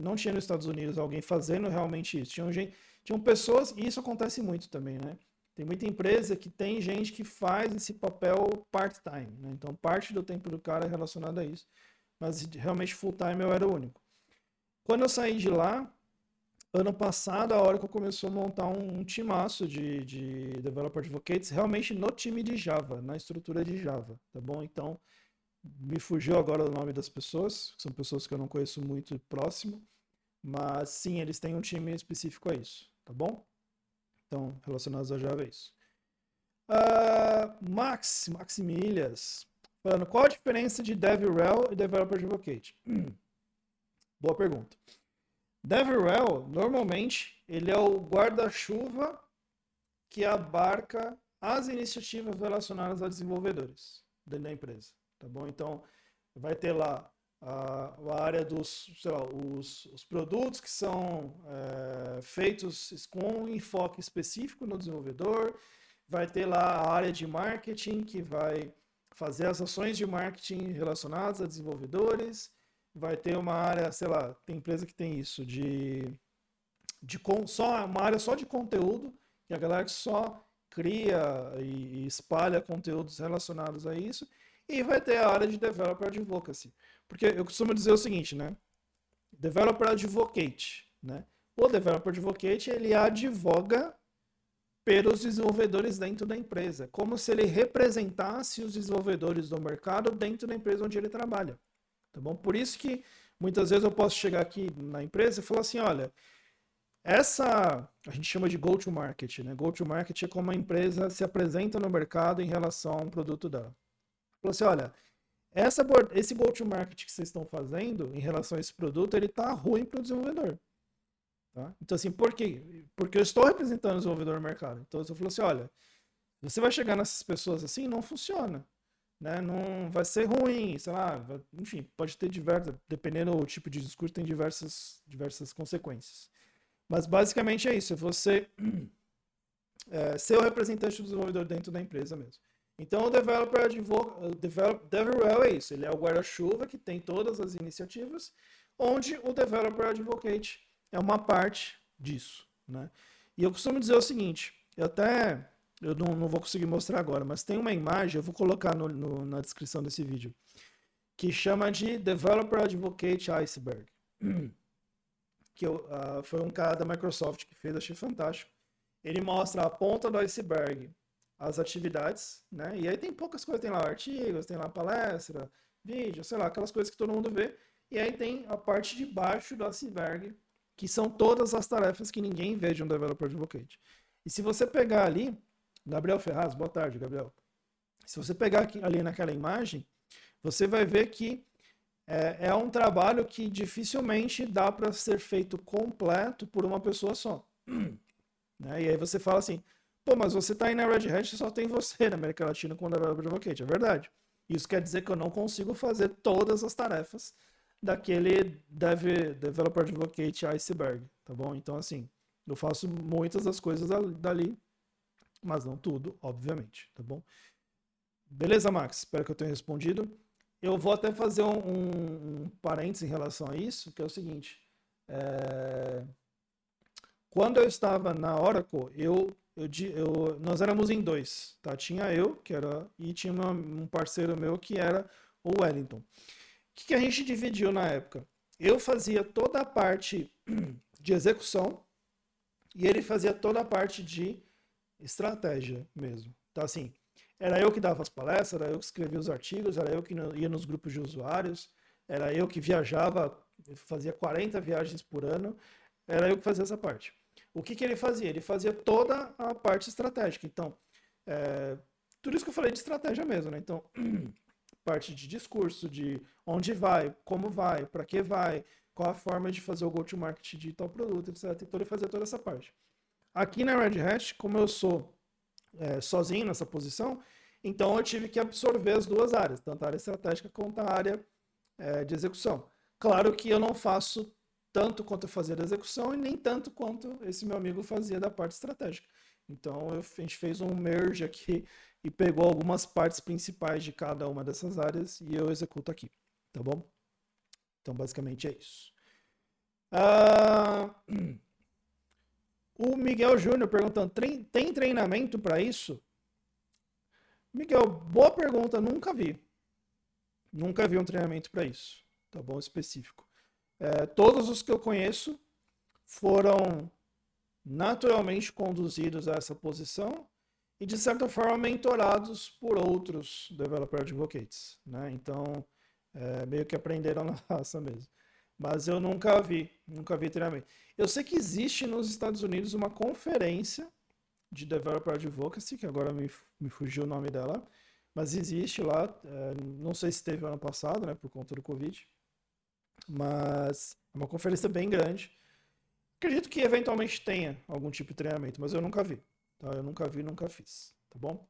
não tinha nos Estados Unidos alguém fazendo realmente isso. Tinham, gente, tinham pessoas, e isso acontece muito também, né? Tem muita empresa que tem gente que faz esse papel part-time, né? Então parte do tempo do cara é relacionado a isso. Mas realmente full-time eu era o único. Quando eu saí de lá, ano passado a Oracle começou a montar um, um timaço de, de developer advocates realmente no time de Java, na estrutura de Java, tá bom? Então me fugiu agora o nome das pessoas, são pessoas que eu não conheço muito próximo, mas sim, eles têm um time específico a isso, tá bom? Então, relacionados a Java é isso. Uh, Max, Maximilias, falando, qual a diferença de DevRel e Developer Advocate? [CLEARS THROAT] Boa pergunta. DevRel, normalmente, ele é o guarda-chuva que abarca as iniciativas relacionadas a desenvolvedores dentro da empresa, tá bom? Então, vai ter lá a, a área dos, lá, os, os produtos que são é, feitos com enfoque específico no desenvolvedor, vai ter lá a área de marketing que vai fazer as ações de marketing relacionadas a desenvolvedores, vai ter uma área, sei lá, tem empresa que tem isso, de, de só uma área só de conteúdo, que a galera só cria e espalha conteúdos relacionados a isso, e vai ter a área de Developer Advocacy. Porque eu costumo dizer o seguinte, né? Developer Advocate, né? O Developer Advocate, ele advoga pelos desenvolvedores dentro da empresa, como se ele representasse os desenvolvedores do mercado dentro da empresa onde ele trabalha. Tá bom? Por isso que muitas vezes eu posso chegar aqui na empresa e falar assim, olha, essa a gente chama de go to market, né? Go to market é como a empresa se apresenta no mercado em relação a um produto dela. Falou assim, olha, essa, esse go to market que vocês estão fazendo em relação a esse produto, ele tá ruim para o desenvolvedor. Tá? Então, assim, por quê? Porque eu estou representando o desenvolvedor no mercado. Então, eu falo assim, olha, você vai chegar nessas pessoas assim, não funciona. Né? Não vai ser ruim, sei lá, vai, enfim, pode ter diversas, dependendo do tipo de discurso, tem diversas, diversas consequências. Mas basicamente é isso, é você [CLEARS THROAT] é, ser o representante do desenvolvedor dentro da empresa mesmo. Então o developer advoga, develop, DevRel é isso, ele é o guarda-chuva que tem todas as iniciativas, onde o developer advocate é uma parte disso. Né? E eu costumo dizer o seguinte, eu até eu não, não vou conseguir mostrar agora, mas tem uma imagem, eu vou colocar no, no, na descrição desse vídeo, que chama de Developer Advocate Iceberg. [CLEARS THROAT] Que eu, uh, foi um cara da Microsoft que fez, achei fantástico. Ele mostra a ponta do iceberg, as atividades, né? E aí tem poucas coisas, tem lá artigos, tem lá palestra, vídeo, sei lá, aquelas coisas que todo mundo vê. E aí tem a parte de baixo do iceberg, que são todas as tarefas que ninguém vê de um developer advocate. E se você pegar ali, Gabriel Ferraz, boa tarde, Gabriel. Se você pegar aqui, ali naquela imagem, você vai ver que é, é um trabalho que dificilmente dá para ser feito completo por uma pessoa só. [CLEARS THROAT] né? E aí você fala assim, pô, mas você está aí na Red Hat e só tem você na América Latina com o Developer Advocate. É verdade. Isso quer dizer que eu não consigo fazer todas as tarefas daquele Dev, Developer Advocate Iceberg, tá bom? Então, assim, eu faço muitas das coisas dali, mas não tudo, obviamente, tá bom? Beleza, Max? Espero que eu tenha respondido. Eu vou até fazer um, um, um parênteses em relação a isso, que é o seguinte. É... Quando eu estava na Oracle, eu, eu, eu, nós éramos em dois, tá? Tinha eu, que era, e tinha uma, um parceiro meu que era o Wellington. O que, que a gente dividiu na época? Eu fazia toda a parte [CLEARS THROAT] de execução e ele fazia toda a parte de estratégia mesmo. Então, assim, era eu que dava as palestras, era eu que escrevia os artigos, era eu que ia nos grupos de usuários, era eu que viajava, fazia 40 viagens por ano, era eu que fazia essa parte. O que, que ele fazia? Ele fazia toda a parte estratégica. Então, é, tudo isso que eu falei de estratégia mesmo, né? Então, [CLEARS THROAT] parte de discurso, de onde vai, como vai, para que vai, qual a forma de fazer o go-to-market de tal produto, etc. Então, ele fazia toda essa parte. Aqui na Red Hat, como eu sou é, sozinho nessa posição, então eu tive que absorver as duas áreas, tanto a área estratégica quanto a área é, de execução. Claro que eu não faço tanto quanto eu fazia da execução e nem tanto quanto esse meu amigo fazia da parte estratégica. Então eu, a gente fez um merge aqui e pegou algumas partes principais de cada uma dessas áreas e eu executo aqui, tá bom? Então basicamente é isso. Ah, [CLEARS THROAT] o Miguel Júnior perguntando: tem treinamento para isso? Miguel, boa pergunta, nunca vi. Nunca vi um treinamento para isso, tá bom? Específico. É, todos os que eu conheço foram naturalmente conduzidos a essa posição e, de certa forma, mentorados por outros developer advocates. Né? Então, é, meio que aprenderam [LAUGHS] na raça mesmo. Mas eu nunca vi, nunca vi treinamento. Eu sei que existe nos Estados Unidos uma conferência de Developer Advocacy, que agora me, me fugiu o nome dela, mas existe lá, é, não sei se teve ano passado, né, por conta do Covid, mas é uma conferência bem grande. Acredito que eventualmente tenha algum tipo de treinamento, mas eu nunca vi. Tá? Eu nunca vi, nunca fiz. Tá bom?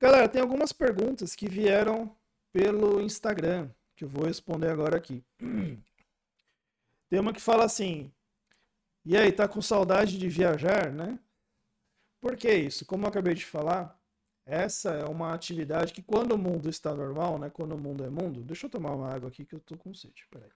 Galera, tem algumas perguntas que vieram pelo Instagram, que eu vou responder agora aqui. [CLEARS THROAT] Tem uma que fala assim: E aí, tá com saudade de viajar, né? Por que isso? Como eu acabei de falar, essa é uma atividade que quando o mundo está normal, né? Quando o mundo é mundo. Deixa eu tomar uma água aqui que eu tô com sede. Peraí.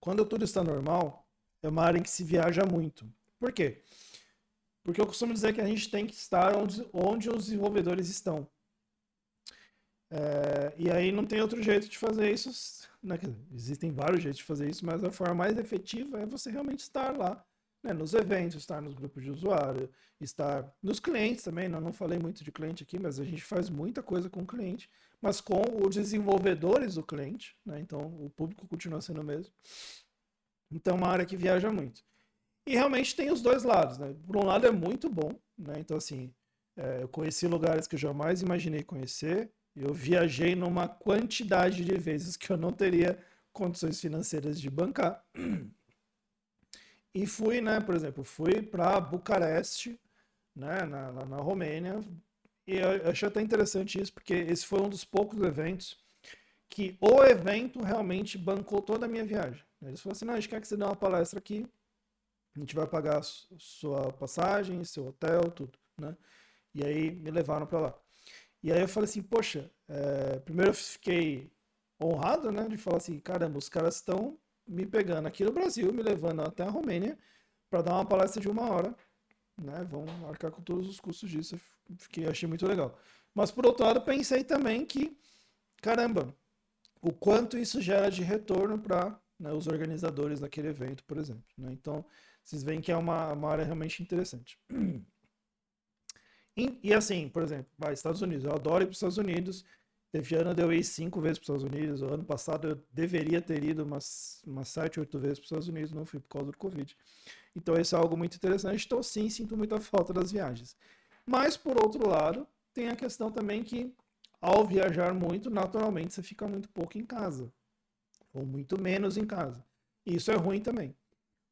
Quando tudo está normal, é uma área em que se viaja muito. Por quê? Porque eu costumo dizer que a gente tem que estar onde, onde os desenvolvedores estão. É, e aí não tem outro jeito de fazer isso. Né? Existem vários jeitos de fazer isso, mas a forma mais efetiva é você realmente estar lá, né? nos eventos, estar nos grupos de usuário, estar nos clientes também. Não, não falei muito de cliente aqui, mas a gente faz muita coisa com o cliente, mas com os desenvolvedores do cliente. Né? Então o público continua sendo o mesmo. Então é uma área que viaja muito. E realmente tem os dois lados, né? Por um lado é muito bom, né? Então, assim, é, eu conheci lugares que eu jamais imaginei conhecer. Eu viajei numa quantidade de vezes que eu não teria condições financeiras de bancar. E fui, né, por exemplo, fui para Bucareste, né, na, na, na Romênia. E eu achei até interessante isso, porque esse foi um dos poucos eventos que o evento realmente bancou toda a minha viagem. Eles falaram assim, não, a gente quer que você dê uma palestra aqui, a gente vai pagar sua passagem, seu hotel, tudo, né? E aí me levaram para lá. E aí eu falei assim, poxa, é... primeiro eu fiquei honrado, né, de falar assim, caramba, os caras estão me pegando aqui no Brasil, me levando até a Romênia para dar uma palestra de uma hora, né? Vão marcar com todos os custos disso. Eu fiquei, achei muito legal. Mas por outro lado, pensei também que, caramba, o quanto isso gera de retorno para né, os organizadores daquele evento, por exemplo. Né? Então, vocês veem que é uma, uma área realmente interessante. [CLEARS THROAT] E, assim, por exemplo, vai, Estados Unidos, eu adoro ir para os Estados Unidos. Teve ano eu ir cinco vezes para os Estados Unidos. O ano passado eu deveria ter ido umas, umas sete, oito vezes para os Estados Unidos, não fui por causa do Covid. Então isso é algo muito interessante. Então sim, sinto muita falta das viagens. Mas por outro lado, tem a questão também que ao viajar muito, naturalmente você fica muito pouco em casa. Ou muito menos em casa. Isso é ruim também.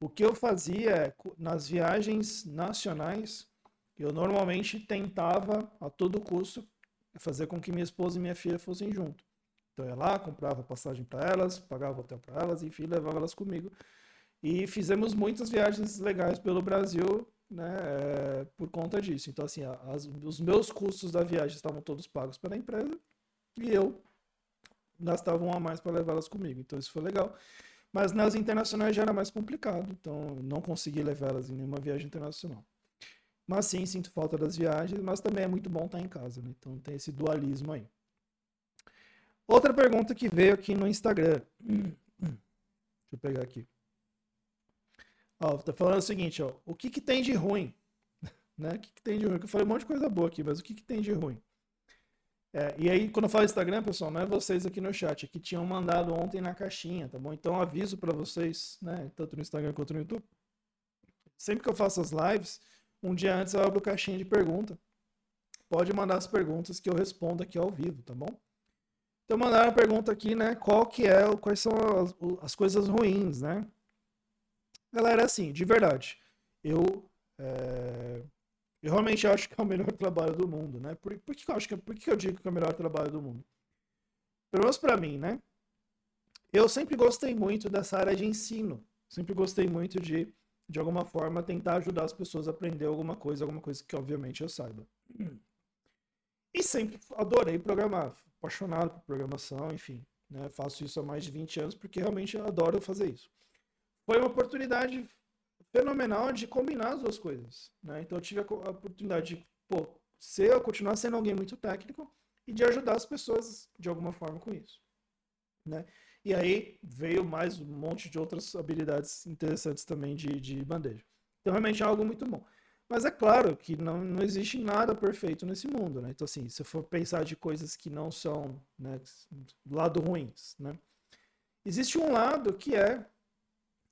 O que eu fazia é, nas viagens nacionais, eu normalmente tentava a todo custo fazer com que minha esposa e minha filha fossem junto. Então eu ia lá, comprava passagem para elas, pagava hotel para elas, enfim, levava elas comigo. E fizemos muitas viagens legais pelo Brasil, né, é, por conta disso. Então, assim, as, os meus custos da viagem estavam todos pagos pela empresa e eu gastava um a mais para levá-las comigo. Então, isso foi legal. Mas nas internacionais já era mais complicado, então não consegui levá-las em nenhuma viagem internacional. Mas sim, sinto falta das viagens, mas também é muito bom estar em casa, né? Então tem esse dualismo aí. Outra pergunta que veio aqui no Instagram. Deixa eu pegar aqui. Ó, tá falando o seguinte, ó. O que que tem de ruim? [LAUGHS] né? O que, que tem de ruim? Eu falei um monte de coisa boa aqui, mas o que que tem de ruim? É, e aí, quando eu falo Instagram, pessoal, não é vocês aqui no chat, é que tinham mandado ontem na caixinha, tá bom? Então, aviso para vocês, né, tanto no Instagram quanto no YouTube. Sempre que eu faço as lives, um dia antes eu abro caixinha de pergunta. Pode mandar as perguntas que eu respondo aqui ao vivo, tá bom? Então, mandaram a pergunta aqui, né, qual que é, quais são as, as coisas ruins, né? Galera, assim, de verdade, eu é, eu realmente acho que é o melhor [LAUGHS] trabalho do mundo, né? Por, por, que, eu acho que, por que eu digo que é o melhor trabalho do mundo? Pelo menos pra mim, né? Eu sempre gostei muito dessa área de ensino. Sempre gostei muito de, de alguma forma, tentar ajudar as pessoas a aprender alguma coisa, alguma coisa que obviamente eu saiba. E sempre adorei programar. Apaixonado por programação, enfim. Né? Faço isso há mais de 20 anos porque realmente adoro fazer isso. Foi uma oportunidade fenomenal de combinar as duas coisas. Né? Então eu tive a oportunidade de pô, ser, continuar sendo alguém muito técnico e de ajudar as pessoas de alguma forma com isso. Né? E aí veio mais um monte de outras habilidades interessantes também de, de bandeja. Então realmente é algo muito bom. Mas é claro que não, não existe nada perfeito nesse mundo, né? Então, assim, se for pensar de coisas que não são, né, lado ruins, né? Existe um lado que é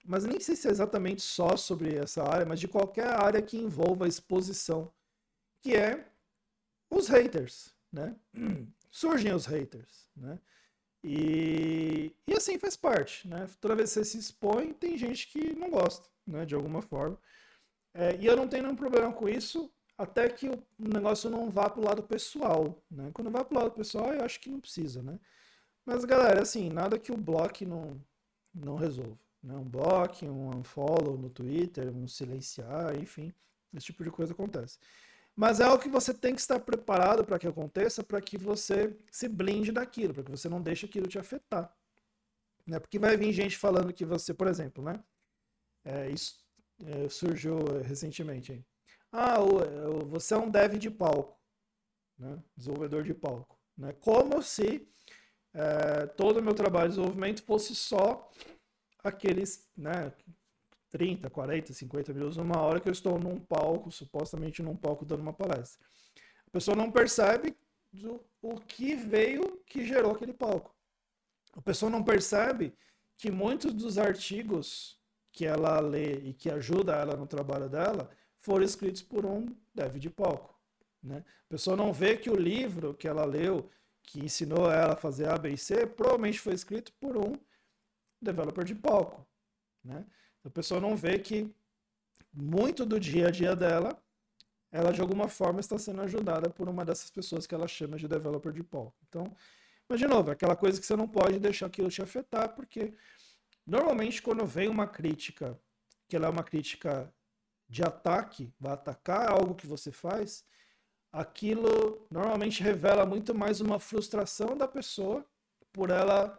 mas nem sei se é exatamente só sobre essa área, mas de qualquer área que envolva exposição, que é os haters. né? [CLEARS THROAT] Surgem os haters, né? E, e assim faz parte, né? Toda vez que você se expõe, tem gente que não gosta, né? De alguma forma. É, e eu não tenho nenhum problema com isso, até que o negócio não vá pro lado pessoal, né? Quando vai pro lado pessoal, eu acho que não precisa, né? Mas, galera, assim, nada que o bloco não, não resolva. Né? Um bloco, um unfollow no Twitter, um silenciar, enfim, esse tipo de coisa acontece. Mas é algo que você tem que estar preparado para que aconteça, para que você se blinde daquilo, para que você não deixe aquilo te afetar. Né? Porque vai vir gente falando que você, por exemplo, né? É, isso é, surgiu recentemente. Hein? Ah, o, você é um dev de palco, né? desenvolvedor de palco. Né? Como se é, todo o meu trabalho de desenvolvimento fosse só aqueles né, 30, 40, 50 minutos, uma hora que eu estou num palco, supostamente num palco dando uma palestra. A pessoa não percebe do, o que veio que gerou aquele palco. A pessoa não percebe que muitos dos artigos que ela lê e que ajuda ela no trabalho dela foram escritos por um dev de palco. Né? A pessoa não vê que o livro que ela leu, que ensinou ela a fazer A, B e C, provavelmente foi escrito por um developer de palco. Né? A pessoa não vê que muito do dia a dia dela, ela de alguma forma está sendo ajudada por uma dessas pessoas que ela chama de developer de palco. Então, mas de novo, é aquela coisa que você não pode deixar aquilo te afetar, porque normalmente quando vem uma crítica, que ela é uma crítica de ataque, vai atacar algo que você faz, aquilo normalmente revela muito mais uma frustração da pessoa por ela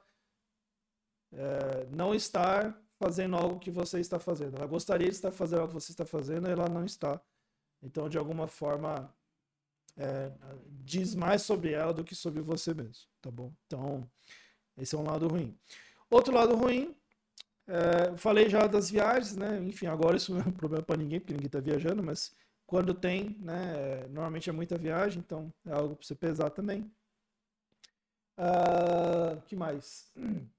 é, não estar fazendo algo que você está fazendo. Ela gostaria de estar fazendo algo que você está fazendo e ela não está. Então, de alguma forma, é, diz mais sobre ela do que sobre você mesmo, tá bom? Então, esse é um lado ruim. Outro lado ruim é, falei já das viagens, né? Enfim, agora isso [LAUGHS] não é um problema para ninguém, porque ninguém está viajando, mas quando tem, né? Normalmente é muita viagem, então é algo para você pesar também. Uh, que mais? [CLEARS THROAT]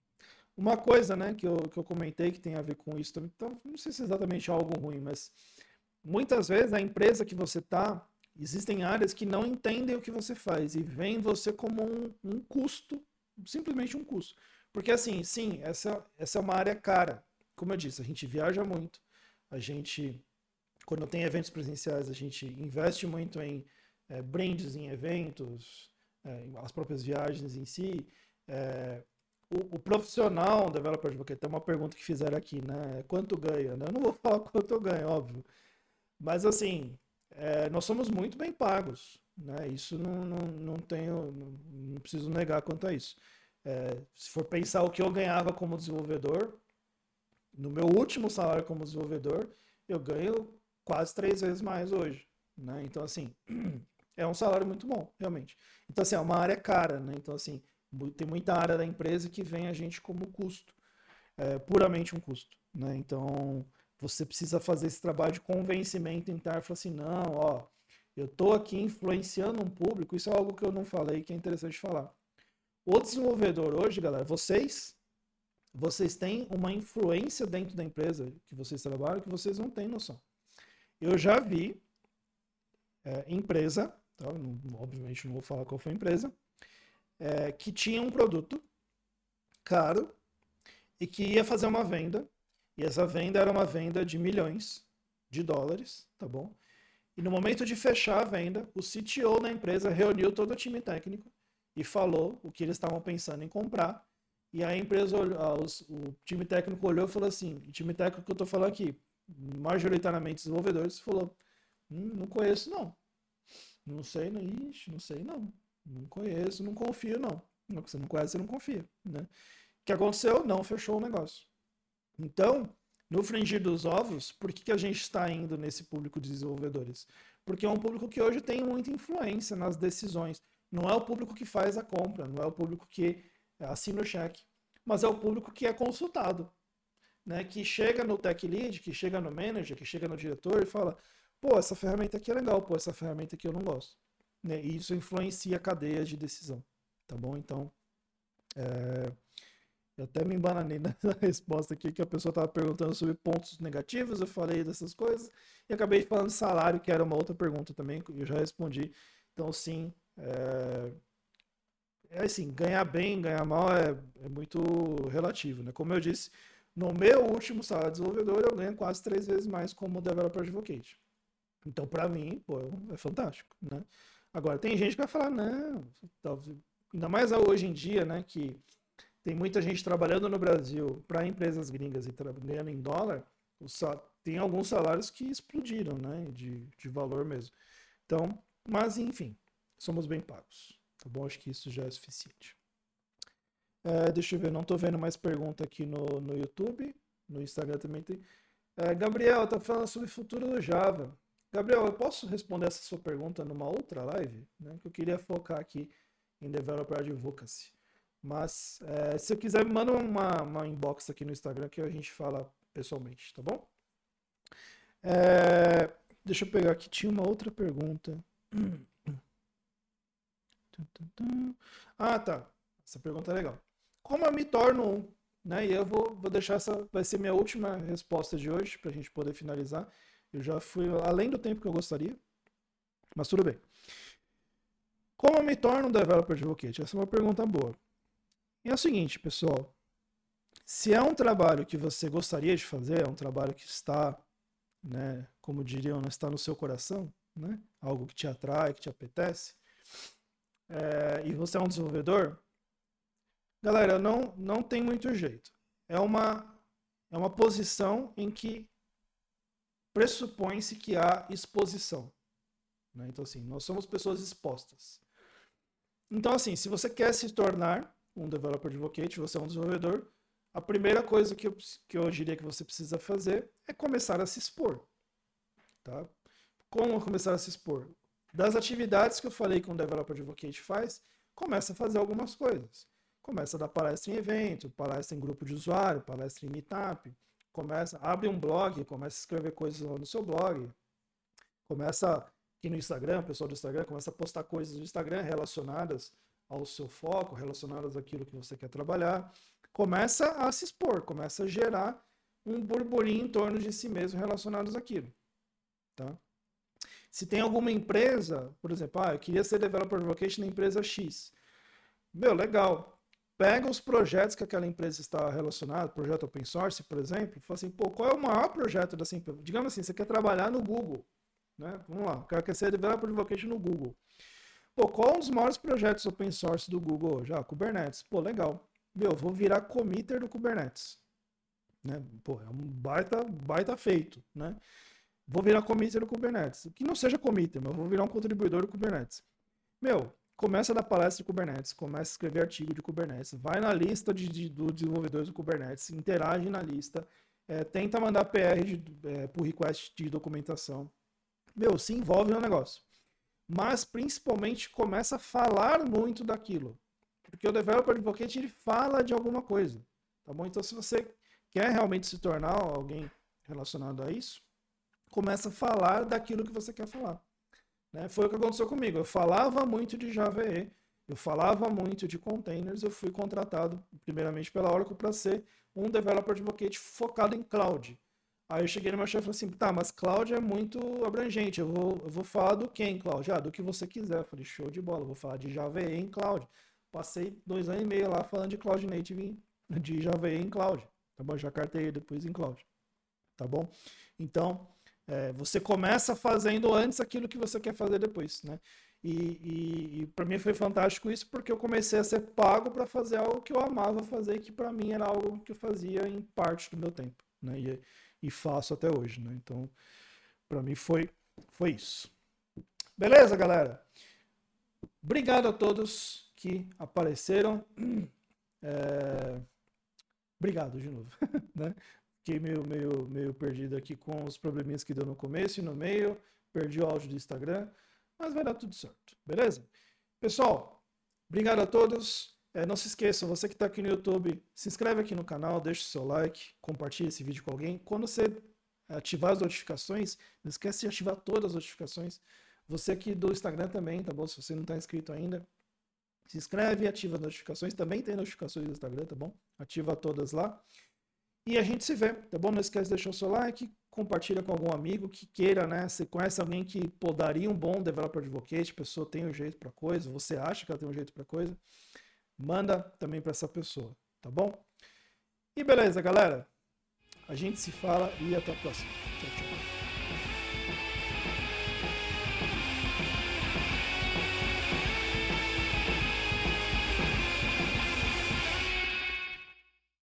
Uma coisa, né, que eu, que eu comentei que tem a ver com isso também, então não sei se é exatamente algo ruim, mas muitas vezes a empresa que você está, existem áreas que não entendem o que você faz e veem você como um, um custo, simplesmente um custo. Porque assim, sim, essa, essa é uma área cara. Como eu disse, a gente viaja muito, a gente, quando tem eventos presenciais, a gente investe muito em é, brands, em eventos, é, as próprias viagens em si. É, o, o, profissional developer advocate, tem uma pergunta que fizeram aqui, né? Quanto ganha? Né? Eu não vou [LAUGHS] falar quanto eu ganho, óbvio. Mas assim, é, nós somos muito bem pagos. Né? Isso não, não, não tenho, não, não preciso negar quanto a isso. É, se for pensar o que eu ganhava como desenvolvedor, no meu último salário como desenvolvedor, eu ganho quase três vezes mais hoje. Né? Então, assim, [CLEARS THROAT] é um salário muito bom, realmente. Então, assim, é uma área cara, né? Então, assim, tem muita área da empresa que vem a gente como custo, é, puramente um custo, né? Então, você precisa fazer esse trabalho de convencimento interno, falar assim, não, ó, eu tô aqui influenciando um público, isso é algo que eu não falei que é interessante falar. O desenvolvedor hoje, galera, vocês vocês têm uma influência dentro da empresa que vocês trabalham que vocês não têm noção. Eu já vi é, empresa, tá? não, obviamente não vou falar qual foi a empresa, é, que tinha um produto caro e que ia fazer uma venda, e essa venda era uma venda de milhões de dólares, tá bom? E no momento de fechar a venda, o CTO da empresa reuniu todo o time técnico e falou o que eles estavam pensando em comprar. E a empresa, o time técnico olhou e falou assim: o time técnico que eu estou falando aqui, majoritariamente desenvolvedores, falou: hum, não conheço não. Não sei, não, ixi, não sei não. Não conheço, não confio não. Você não conhece, você não confia. Né? O que aconteceu? Não fechou o negócio. Então, no fringir dos ovos, por que, que a gente está indo nesse público de desenvolvedores? Porque é um público que hoje tem muita influência nas decisões. Não é o público que faz a compra, não é o público que assina o cheque, mas é o público que é consultado. Né, que chega no tech lead, que chega no manager, que chega no diretor e fala: pô, essa ferramenta aqui é legal, pô, essa ferramenta aqui eu não gosto. Né, e isso influencia a cadeia de decisão. Tá bom? Então, é... eu até me embananei [LAUGHS] nessa resposta aqui, que a pessoa estava perguntando sobre pontos negativos, eu falei dessas coisas, e acabei falando salário, que era uma outra pergunta também, eu já respondi. Então, sim, É, é assim, ganhar bem, ganhar mal é, é muito relativo, né? Como eu disse, no meu último salário de desenvolvedor, eu ganho quase três vezes mais como developer advocate. Então, para mim, pô, é fantástico, né? Agora, tem gente que vai falar, não, ainda mais hoje em dia, né, que tem muita gente trabalhando no Brasil para empresas gringas e ganhando em dólar, tem alguns salários que explodiram, né, de, de valor mesmo. Então, mas enfim, somos bem pagos, tá bom? Acho que isso já é suficiente. É, deixa eu ver, não estou vendo mais pergunta aqui no, no YouTube, no Instagram também tem. É, Gabriel, tá falando sobre o futuro do Java. Gabriel, eu posso responder essa sua pergunta numa outra live? Né, que eu queria focar aqui em Developer Advocacy. Mas é, se você quiser, me manda uma, uma inbox aqui no Instagram que a gente fala pessoalmente, tá bom? É, deixa eu pegar aqui, tinha uma outra pergunta. [CLEARS THROAT] Ah, tá. Essa pergunta é legal. Como eu me torno um? Né? E eu vou, vou deixar essa, vai ser minha última resposta de hoje, para a gente poder finalizar. Eu já fui além do tempo que eu gostaria, mas tudo bem. Como eu me torno um developer advocate? Essa é uma pergunta boa. E é o seguinte, pessoal. Se é um trabalho que você gostaria de fazer, é um trabalho que está, né, como diriam, não está no seu coração, né, algo que te atrai, que te apetece, é, e você é um desenvolvedor, galera, não, não tem muito jeito. É uma, é uma posição em que pressupõe-se que há exposição. Né? Então, assim, nós somos pessoas expostas. Então, assim, se você quer se tornar um developer advocate, você é um desenvolvedor, a primeira coisa que eu, que eu diria que você precisa fazer é começar a se expor. Tá? Como começar a se expor? Das atividades que eu falei que um developer advocate faz, começa a fazer algumas coisas. Começa a dar palestra em evento, palestra em grupo de usuário, palestra em meetup, começa, abre um blog, começa a escrever coisas no seu blog, começa aqui no Instagram, o pessoal do Instagram começa a postar coisas no Instagram relacionadas ao seu foco, relacionadas àquilo que você quer trabalhar, começa a se expor, começa a gerar um burburinho em torno de si mesmo relacionados àquilo. Tá? Se tem alguma empresa, por exemplo, ah, eu queria ser developer advocate na empresa X. Meu, legal. Pega os projetos que aquela empresa está relacionada, projeto open source, por exemplo, fala assim, pô, qual é o maior projeto dessa empresa? Digamos assim, você quer trabalhar no Google. Né? Vamos lá, quer ser developer advocate no Google. Pô, qual é um dos maiores projetos open source do Google hoje? Ah, Kubernetes. Pô, legal. Meu, vou virar committer do Kubernetes. Né? Pô, é um baita, baita feito, né? Vou virar committer do Kubernetes. Que não seja committer, mas vou virar um contribuidor do Kubernetes. Meu, começa a dar palestra de Kubernetes, começa a escrever artigo de Kubernetes, vai na lista de, de, do desenvolvedores do Kubernetes, interage na lista, é, tenta mandar PR de, é, por request de documentação. Meu, se envolve no negócio mas principalmente começa a falar muito daquilo. Porque o developer advocate ele fala de alguma coisa, tá bom? Então se você quer realmente se tornar alguém relacionado a isso, começa a falar daquilo que você quer falar. Né? Foi o que aconteceu comigo. Eu falava muito de Java EE, eu falava muito de containers, eu fui contratado primeiramente pela Oracle para ser um developer advocate focado em cloud. Aí eu cheguei no meu chefe e falei assim, tá, mas cloud é muito abrangente, eu vou, eu vou falar do que em cloud? Ah, do que você quiser. Eu falei, show de bola, vou falar de Java EE em cloud. Passei dois anos e meio lá falando de Cloud Native de Java EE em cloud, tá bom? Já cartei depois em cloud, tá bom? Então, é, você começa fazendo antes aquilo que você quer fazer depois, né? E, e, e para mim foi fantástico isso porque eu comecei a ser pago para fazer algo que eu amava fazer, que para mim era algo que eu fazia em parte do meu tempo, né? E, e faço até hoje, né? Então, para mim foi foi isso. Beleza, galera? Obrigado a todos que apareceram. [CLEARS THROAT] É... Obrigado de novo, [LAUGHS] né? Fiquei meio, meio, meio perdido aqui com os probleminhas que deu no começo e no meio. Perdi o áudio do Instagram, mas vai dar tudo certo, beleza? Pessoal, obrigado a todos. É, não se esqueça, você que está aqui no YouTube, se inscreve aqui no canal, deixa o seu like, compartilha esse vídeo com alguém. Quando você ativar as notificações, não esquece de ativar todas as notificações. Você aqui do Instagram também, tá bom? Se você não está inscrito ainda, se inscreve e ativa as notificações. Também tem notificações do Instagram, tá bom? Ativa todas lá. E a gente se vê, tá bom? Não esquece de deixar o seu like, compartilha com algum amigo que queira, né? Você conhece alguém que podaria um bom developer advocate, pessoa tem um jeito para coisa, você acha que ela tem um jeito para coisa, manda também para essa pessoa, tá bom? E beleza, galera. A gente se fala e até a próxima. Tchau, tchau.